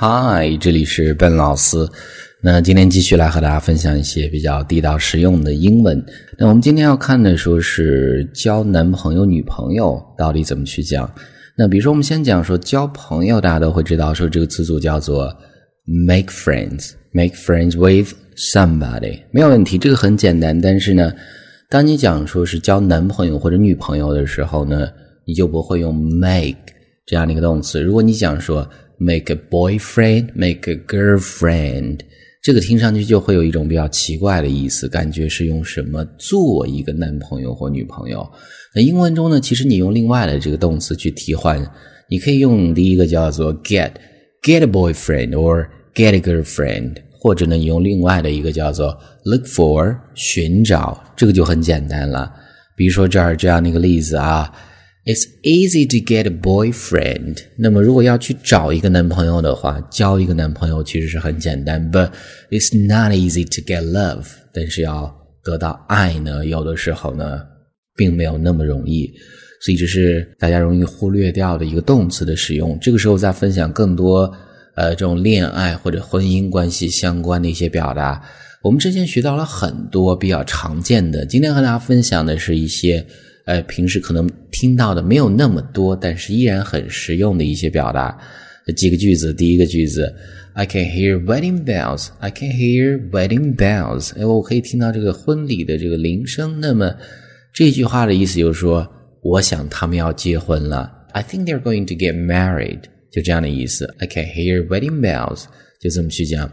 嗨，这里是笨老师。那今天继续来和大家分享一些比较地道实用的英文。那我们今天要看的说是交男朋友、女朋友到底怎么去讲。那比如说，我们先讲说交朋友，大家都会知道说这个词组叫做 make friends，make friends with somebody，没有问题，这个很简单。但是呢，当你讲说是交男朋友或者女朋友的时候呢，你就不会用 make 这样的一个动词。如果你讲说 make a boyfriend, make a girlfriend，这个听上去就会有一种比较奇怪的意思，感觉是用什么做一个男朋友或女朋友。那英文中呢，其实你用另外的这个动词去替换，你可以用第一个叫做 get get a boyfriend or get a girlfriend，或者呢，你用另外的一个叫做 look for 寻找，这个就很简单了。比如说这儿这样的一个例子啊。It's easy to get a boyfriend。那么，如果要去找一个男朋友的话，交一个男朋友其实是很简单。But it's not easy to get love。但是要得到爱呢，有的时候呢，并没有那么容易。所以这是大家容易忽略掉的一个动词的使用。这个时候再分享更多呃这种恋爱或者婚姻关系相关的一些表达。我们之前学到了很多比较常见的，今天和大家分享的是一些。呃，平时可能听到的没有那么多，但是依然很实用的一些表达。几个句子，第一个句子，I can hear wedding bells. I can hear wedding bells. 哎，我可以听到这个婚礼的这个铃声。那么这句话的意思就是说，我想他们要结婚了。I think they're going to get married. 就这样的意思。I can hear wedding bells. 就这么去讲。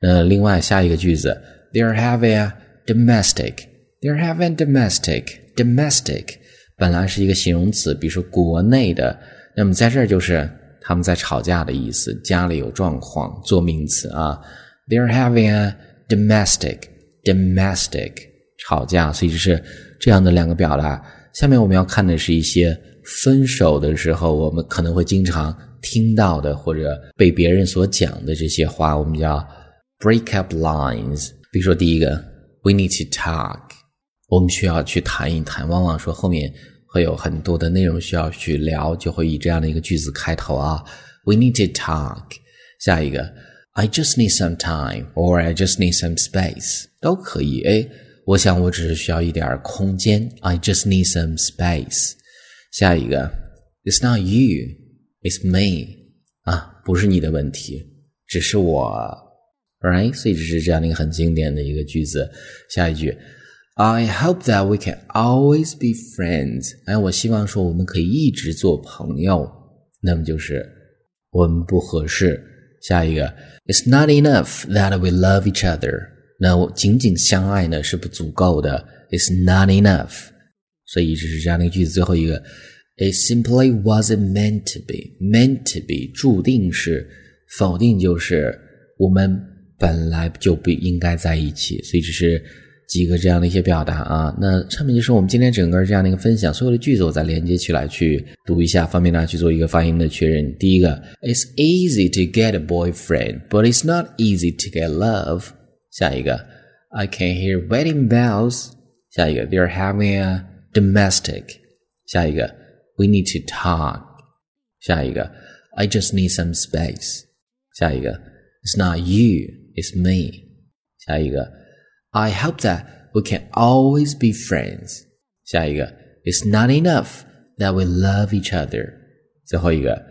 那另外下一个句子，They're having a domestic. They're having domestic. Domestic 本来是一个形容词，比如说国内的，那么在这儿就是他们在吵架的意思，家里有状况，做名词啊。They're having a domestic domestic 吵架，所以就是这样的两个表达。下面我们要看的是一些分手的时候，我们可能会经常听到的或者被别人所讲的这些话，我们叫 break up lines。比如说第一个，We need to talk。我们需要去谈一谈，往往说后面会有很多的内容需要去聊，就会以这样的一个句子开头啊。We need to talk。下一个，I just need some time，or I just need some space，都可以。哎，我想我只是需要一点空间。I just need some space。下一个，It's not you，it's me。啊，不是你的问题，只是我。Right？所以这是这样的一个很经典的一个句子。下一句。I hope that we can always be friends。哎，我希望说我们可以一直做朋友。那么就是我们不合适。下一个，It's not enough that we love each other。那仅仅相爱呢是不足够的。It's not enough。所以这是这样的一个句子。最后一个，It simply wasn't meant to be。meant to be 注定是否定，就是我们本来就不应该在一起。所以这是。几个这样的一些表达啊，那上面就是我们今天整个这样的一个分享，所有的句子我再连接起来去读一下，方便大家去做一个发音的确认。第一个，It's easy to get a boyfriend, but it's not easy to get love。下一个，I can hear wedding bells。下一个，They're having a domestic。下一个，We need to talk。下一个，I just need some space。下一个，It's not you, it's me。下一个。 I hope that we can always be friends. 下一个，It's not enough that we love each other. 最后一个，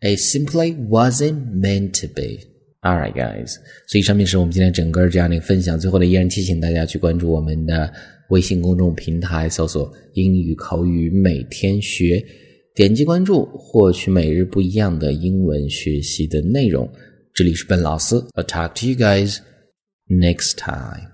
It simply wasn't meant to be. Alright, guys. 所以上面是我们今天整个这样的一个分享。最后呢，依然提醒大家去关注我们的微信公众平台，搜索“英语口语每天学”，点击关注，获取每日不一样的英文学习的内容。这里是笨老师，I'll talk to you guys next time.